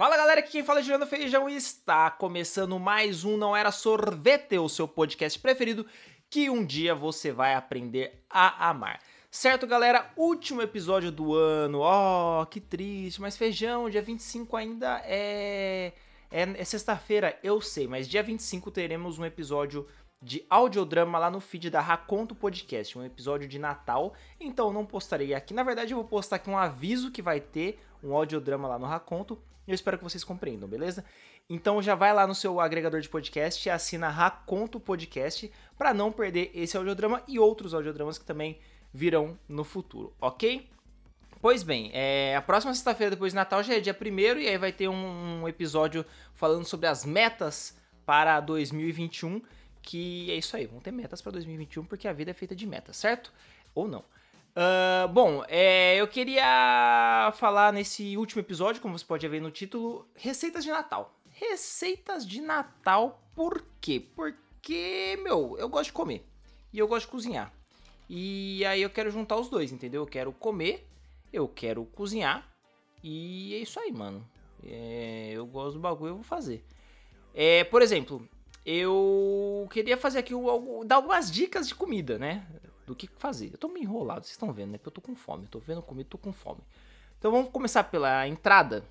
Fala galera, aqui quem fala é Juliano Feijão e está começando mais um Não Era Sorvete, o seu podcast preferido que um dia você vai aprender a amar. Certo, galera? Último episódio do ano. Oh, que triste, mas Feijão, dia 25 ainda é. É, é sexta-feira, eu sei, mas dia 25 teremos um episódio de audiodrama lá no feed da Raconto Podcast, um episódio de Natal. Então não postarei aqui. Na verdade, eu vou postar aqui um aviso que vai ter um audiodrama lá no Raconto. Eu espero que vocês compreendam, beleza? Então já vai lá no seu agregador de podcast e assina Raconto Podcast para não perder esse audiodrama e outros audiodramas que também virão no futuro, ok? Pois bem, é, a próxima sexta-feira depois de Natal já é dia 1 e aí vai ter um, um episódio falando sobre as metas para 2021, que é isso aí, vão ter metas para 2021 porque a vida é feita de metas, certo? Ou não. Uh, bom, é, eu queria falar nesse último episódio, como você pode ver no título, receitas de Natal. Receitas de Natal, por quê? Porque, meu, eu gosto de comer e eu gosto de cozinhar. E aí eu quero juntar os dois, entendeu? Eu quero comer, eu quero cozinhar e é isso aí, mano. É, eu gosto do bagulho, eu vou fazer. É, por exemplo, eu queria fazer aqui, dar algumas dicas de comida, né? Do que fazer. Eu tô meio enrolado, vocês estão vendo, né? Porque eu tô com fome. Tô vendo comida, tô com fome. Então vamos começar pela entrada.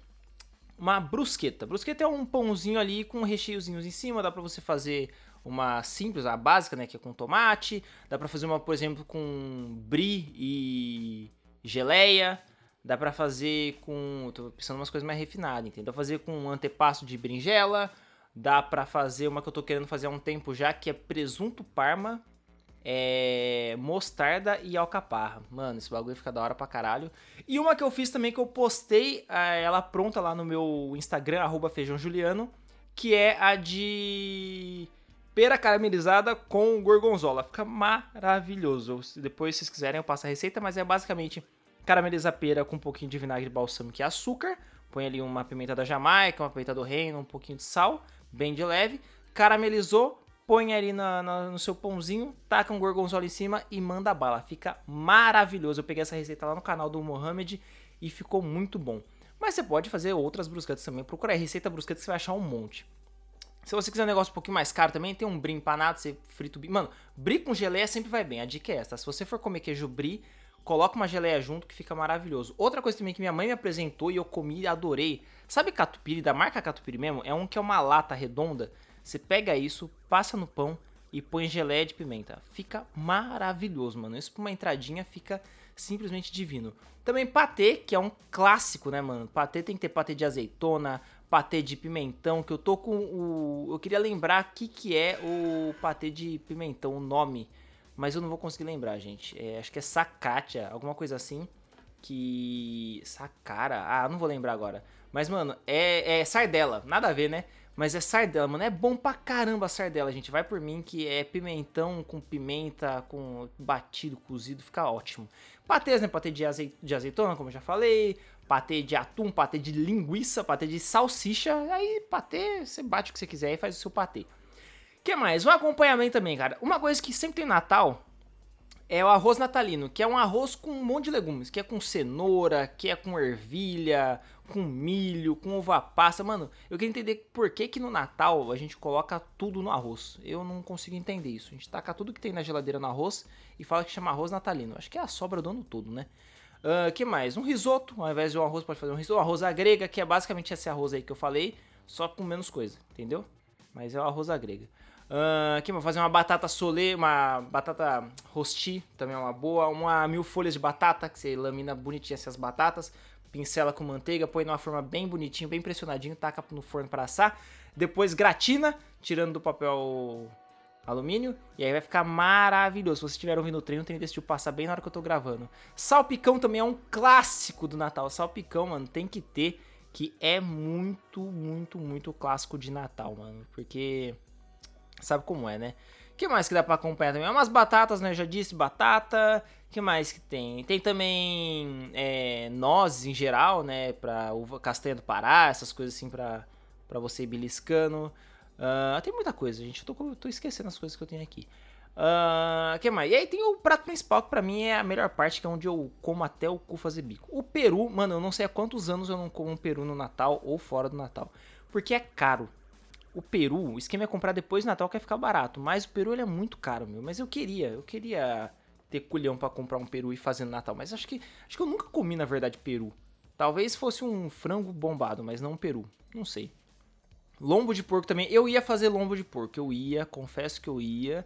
Uma brusqueta. Brusqueta é um pãozinho ali com recheiozinhos em cima. Dá pra você fazer uma simples, a básica, né? Que é com tomate. Dá pra fazer uma, por exemplo, com brie e geleia. Dá pra fazer com. Tô pensando umas coisas mais refinadas, entendeu? Dá pra fazer com um antepasto de berinjela. Dá pra fazer uma que eu tô querendo fazer há um tempo já, que é presunto parma é, mostarda e alcaparra. Mano, esse bagulho fica da hora pra caralho. E uma que eu fiz também que eu postei é, ela pronta lá no meu Instagram, arroba feijãojuliano, que é a de pera caramelizada com gorgonzola. Fica maravilhoso. Depois, se vocês quiserem, eu passo a receita, mas é basicamente caramelizar pera com um pouquinho de vinagre balsâmico e açúcar. Põe ali uma pimenta da Jamaica, uma pimenta do reino, um pouquinho de sal, bem de leve. Caramelizou, põe ali no seu pãozinho, taca um gorgonzola em cima e manda bala. Fica maravilhoso. Eu peguei essa receita lá no canal do Mohamed e ficou muito bom. Mas você pode fazer outras brusquetas também. Procura aí, receita brusqueta, você vai achar um monte. Se você quiser um negócio um pouquinho mais caro também, tem um brie empanado, você frita o brie. Mano, brie com geleia sempre vai bem. A dica é essa. Se você for comer queijo brie, coloca uma geleia junto que fica maravilhoso. Outra coisa também que minha mãe me apresentou e eu comi e adorei. Sabe catupiry, da marca catupiry mesmo? É um que é uma lata redonda você pega isso, passa no pão e põe geleia de pimenta. Fica maravilhoso, mano. Isso pra uma entradinha fica simplesmente divino. Também patê, que é um clássico, né, mano? Patê tem que ter patê de azeitona, patê de pimentão, que eu tô com o... Eu queria lembrar o que, que é o patê de pimentão, o nome. Mas eu não vou conseguir lembrar, gente. É, acho que é sacatia, alguma coisa assim. Que... Sacara? Ah, não vou lembrar agora. Mas, mano, é, é sardela. Nada a ver, né? Mas é sardela, mano. É bom pra caramba a sardela, gente. Vai por mim que é pimentão com pimenta, com batido, cozido, fica ótimo. Patês, né? Patê de, azeit de azeitona, como eu já falei. Patê de atum, patê de linguiça, patê de salsicha. Aí, patê, você bate o que você quiser e faz o seu patê. que mais? Um acompanhamento também, cara. Uma coisa que sempre tem Natal é o arroz natalino, que é um arroz com um monte de legumes, que é com cenoura, que é com ervilha, com milho, com uva passa. Mano, eu queria entender por que que no Natal a gente coloca tudo no arroz. Eu não consigo entender isso. A gente taca tudo que tem na geladeira no arroz e fala que chama arroz natalino. Acho que é a sobra do ano todo, né? Uh, que mais? Um risoto, ao invés de um arroz, pode fazer um risoto. Arroz à grega, que é basicamente esse arroz aí que eu falei, só com menos coisa, entendeu? Mas é o arroz à grega. Uh, aqui vou fazer uma batata solê, uma batata rosti, também é uma boa. Uma mil folhas de batata, que você lamina bonitinho essas batatas. Pincela com manteiga, põe numa forma bem bonitinho, bem pressionadinho, taca no forno para assar. Depois gratina, tirando do papel alumínio. E aí vai ficar maravilhoso. Se vocês estiver ouvindo o treino, tem que decidir passar bem na hora que eu tô gravando. Salpicão também é um clássico do Natal. Salpicão, mano, tem que ter. Que é muito, muito, muito clássico de Natal, mano. Porque Sabe como é, né? Que mais que dá pra acompanhar também? Umas batatas, né? Eu já disse, batata. Que mais que tem? Tem também é, nozes em geral, né? Pra uva castanha do Pará, essas coisas assim pra, pra você ir beliscando. Uh, tem muita coisa, gente. Eu tô, tô esquecendo as coisas que eu tenho aqui. Uh, que mais? E aí tem o prato principal, que pra mim é a melhor parte, que é onde eu como até o cu fazer bico. O peru, mano, eu não sei há quantos anos eu não como um peru no Natal ou fora do Natal. Porque é caro. O peru, o esquema é comprar depois do Natal que vai ficar barato. Mas o peru ele é muito caro, meu. Mas eu queria, eu queria ter culhão para comprar um peru e fazer no Natal. Mas acho que, acho que eu nunca comi, na verdade, peru. Talvez fosse um frango bombado, mas não um peru. Não sei. Lombo de porco também. Eu ia fazer lombo de porco. Eu ia, confesso que eu ia.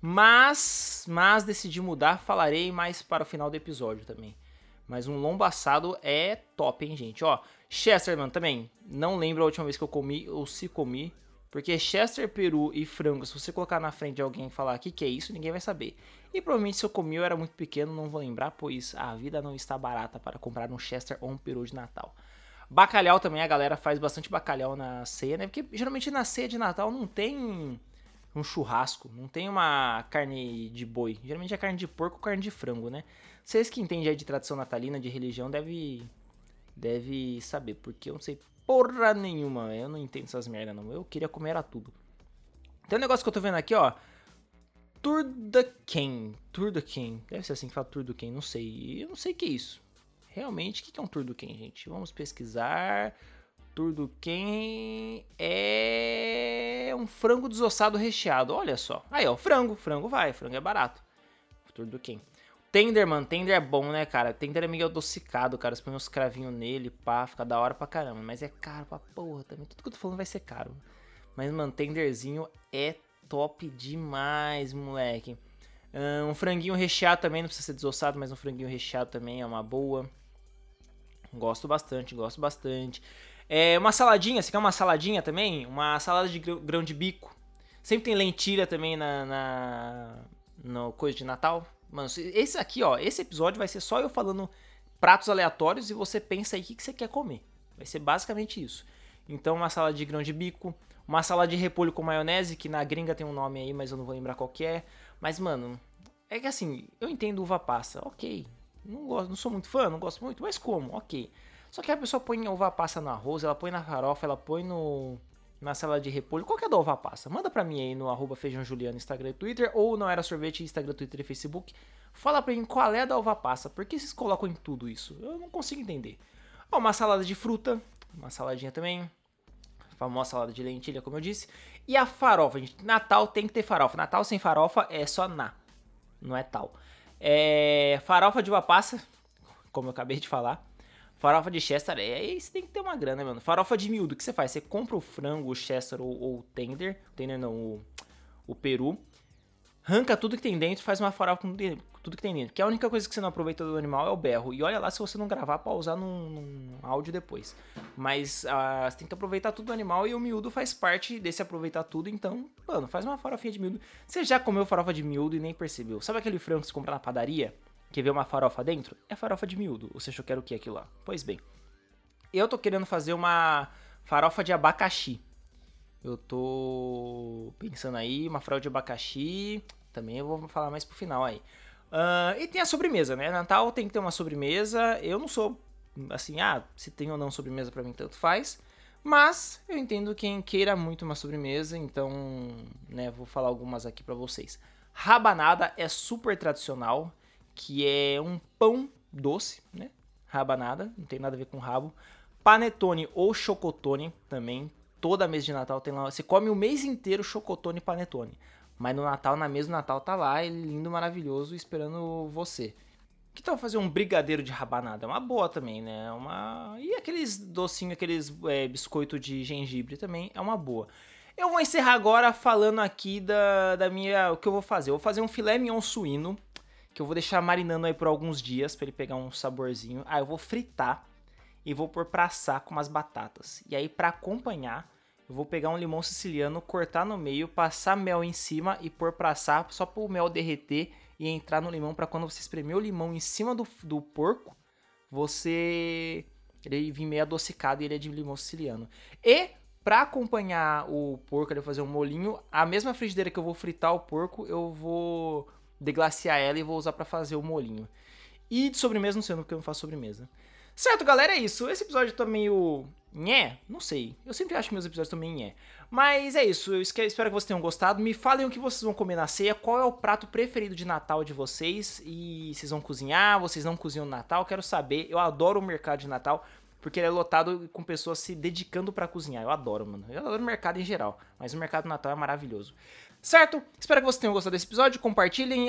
Mas, mas decidi mudar, falarei mais para o final do episódio também. Mas um lombo assado é top, hein, gente? Ó, Chester, mano, também. Não lembro a última vez que eu comi ou se comi. Porque Chester, peru e frango, se você colocar na frente de alguém e falar o que, que é isso, ninguém vai saber. E provavelmente se eu comi eu era muito pequeno, não vou lembrar, pois a vida não está barata para comprar um Chester ou um peru de Natal. Bacalhau também, a galera faz bastante bacalhau na ceia, né? Porque geralmente na ceia de Natal não tem um churrasco, não tem uma carne de boi. Geralmente é carne de porco ou carne de frango, né? Vocês que entendem aí de tradição natalina, de religião, deve deve saber, porque eu não sei porra nenhuma, eu não entendo essas merda não. Eu queria comer a tudo. Tem um negócio que eu tô vendo aqui, ó. Tour. Tour the King. Deve ser assim que fala Tour King, não sei. Eu não sei o que é isso. Realmente, o que é um Tour King, gente? Vamos pesquisar. Tour Ken é um frango desossado recheado. Olha só. Aí, ó, frango. Frango vai. Frango é barato. Tour Ken. Tender, mano. Tender é bom, né, cara? Tender é meio adocicado, cara. Você põe uns cravinhos nele, pá, fica da hora pra caramba. Mas é caro pra porra também. Tudo que eu tô falando vai ser caro. Mas, mano, tenderzinho é top demais, moleque. Um franguinho recheado também, não precisa ser desossado, mas um franguinho recheado também é uma boa. Gosto bastante, gosto bastante. É, uma saladinha, você quer uma saladinha também? Uma salada de grão de bico. Sempre tem lentilha também na, na no coisa de Natal. Mano, esse aqui, ó, esse episódio vai ser só eu falando pratos aleatórios e você pensa aí o que, que você quer comer. Vai ser basicamente isso. Então, uma salada de grão de bico, uma salada de repolho com maionese, que na gringa tem um nome aí, mas eu não vou lembrar qual que é. Mas, mano, é que assim, eu entendo uva passa, ok. Não, gosto, não sou muito fã, não gosto muito, mas como, ok. Só que a pessoa põe uva passa no arroz, ela põe na farofa, ela põe no na salada de repolho. Qual é da uva passa? Manda pra mim aí no arroba feijão juliano, Instagram e Twitter, ou não era sorvete, Instagram, Twitter e Facebook. Fala pra mim qual é a da uva passa. Por que vocês colocam em tudo isso? Eu não consigo entender. Ó, uma salada de fruta, uma saladinha também. famosa salada de lentilha, como eu disse. E a farofa, gente. Natal tem que ter farofa. Natal sem farofa é só na. Não é tal. É, farofa de uva passa, como eu acabei de falar. Farofa de Chester, é, aí você tem que ter uma grana, mano. Farofa de miúdo, o que você faz? Você compra o frango, o Chester ou, o tender, tender não, o, o peru, arranca tudo que tem dentro faz uma farofa com tudo que tem dentro. Que a única coisa que você não aproveita do animal é o berro. E olha lá se você não gravar pra usar num, num áudio depois. Mas uh, você tem que aproveitar tudo do animal e o miúdo faz parte desse aproveitar tudo. Então, mano, faz uma farofinha de miúdo. Você já comeu farofa de miúdo e nem percebeu. Sabe aquele frango que você compra na padaria? Quer ver uma farofa dentro? É farofa de miúdo. Você achou que era o que aquilo lá? Pois bem. Eu tô querendo fazer uma farofa de abacaxi. Eu tô pensando aí, uma farofa de abacaxi. Também eu vou falar mais pro final aí. Uh, e tem a sobremesa, né? Natal tem que ter uma sobremesa. Eu não sou assim, ah, se tem ou não sobremesa para mim tanto faz. Mas eu entendo quem queira muito uma sobremesa, então, né, vou falar algumas aqui para vocês. Rabanada é super tradicional que é um pão doce, né? Rabanada, não tem nada a ver com rabo. Panetone ou chocotone também. Toda mês de Natal tem lá. Você come o mês inteiro chocotone e panetone. Mas no Natal, na mesa do Natal, tá lá, ele lindo, maravilhoso, esperando você. Que tal fazer um brigadeiro de rabanada? É uma boa também, né? Uma... E aqueles docinhos, aqueles é, biscoito de gengibre também é uma boa. Eu vou encerrar agora falando aqui da, da minha. O que eu vou fazer? Eu vou fazer um filé mignon suíno que eu vou deixar marinando aí por alguns dias para ele pegar um saborzinho. Aí eu vou fritar e vou pôr pra assar com umas batatas. E aí para acompanhar, eu vou pegar um limão siciliano, cortar no meio, passar mel em cima e pôr pra assar só para o mel derreter e entrar no limão para quando você espremer o limão em cima do, do porco, você ele vir meio adocicado e ele é de limão siciliano. E para acompanhar o porco, ele fazer um molinho, a mesma frigideira que eu vou fritar o porco, eu vou deglaciar ela e vou usar para fazer o molinho. E de sobremesa, não sei porque eu não faço sobremesa. Certo, galera, é isso. Esse episódio tá meio. Nhé? Não sei. Eu sempre acho que meus episódios também nhé. Mas é isso, eu espero que vocês tenham gostado. Me falem o que vocês vão comer na ceia, qual é o prato preferido de Natal de vocês e vocês vão cozinhar, vocês não cozinham no Natal, quero saber. Eu adoro o mercado de Natal porque ele é lotado com pessoas se dedicando para cozinhar. Eu adoro, mano. Eu adoro o mercado em geral, mas o mercado do Natal é maravilhoso. Certo? Espero que vocês tenham gostado desse episódio. Compartilhem,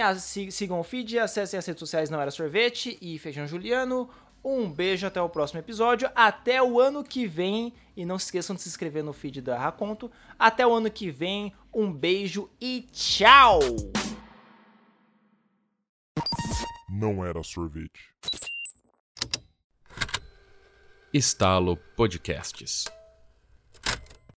sigam o feed, acessem as redes sociais Não Era Sorvete e Feijão Juliano. Um beijo, até o próximo episódio. Até o ano que vem. E não se esqueçam de se inscrever no feed da Raconto. Até o ano que vem. Um beijo e tchau! Não era sorvete. Estalo Podcasts.